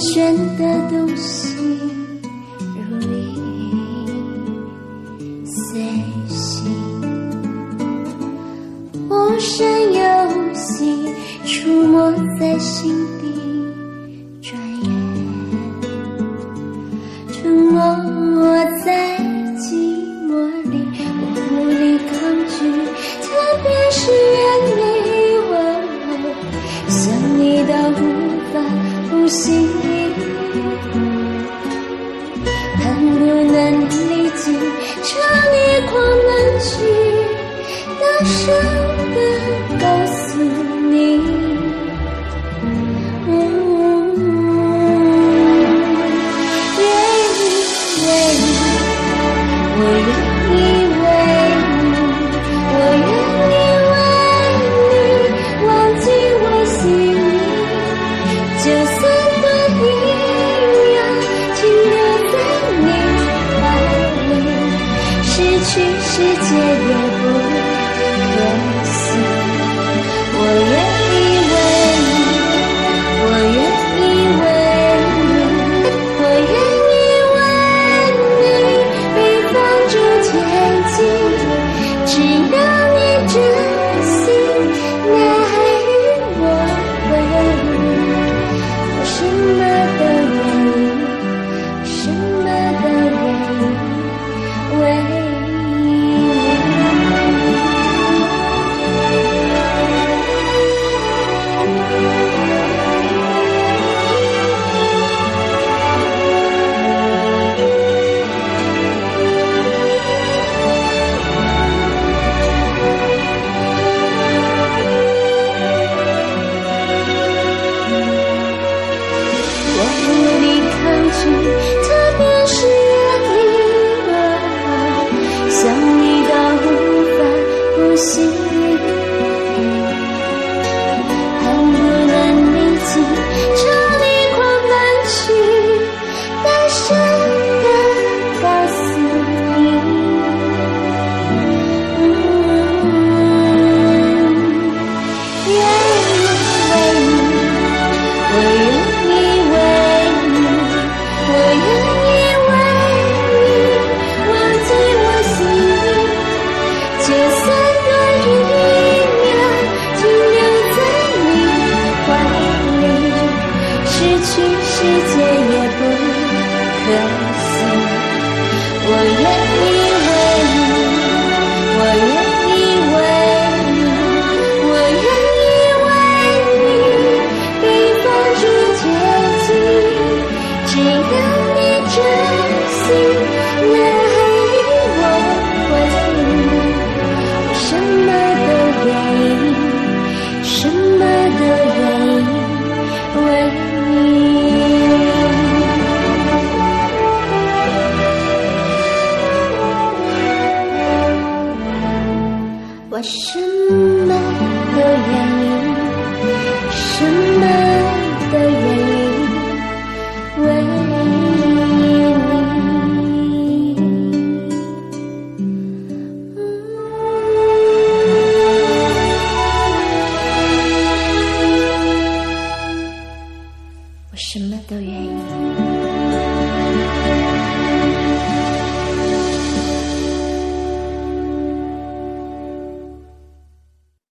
选的东西如影随形，无声有息，出没在心底。转眼，沉默真的告诉你，愿意为你，我愿意为你，我愿意为你，忘记我姓名，就算多一秒停留在你，怀里，失去世界也。特别是夜里喔想你到无法呼吸我愿意为你，我。愿。什么都愿意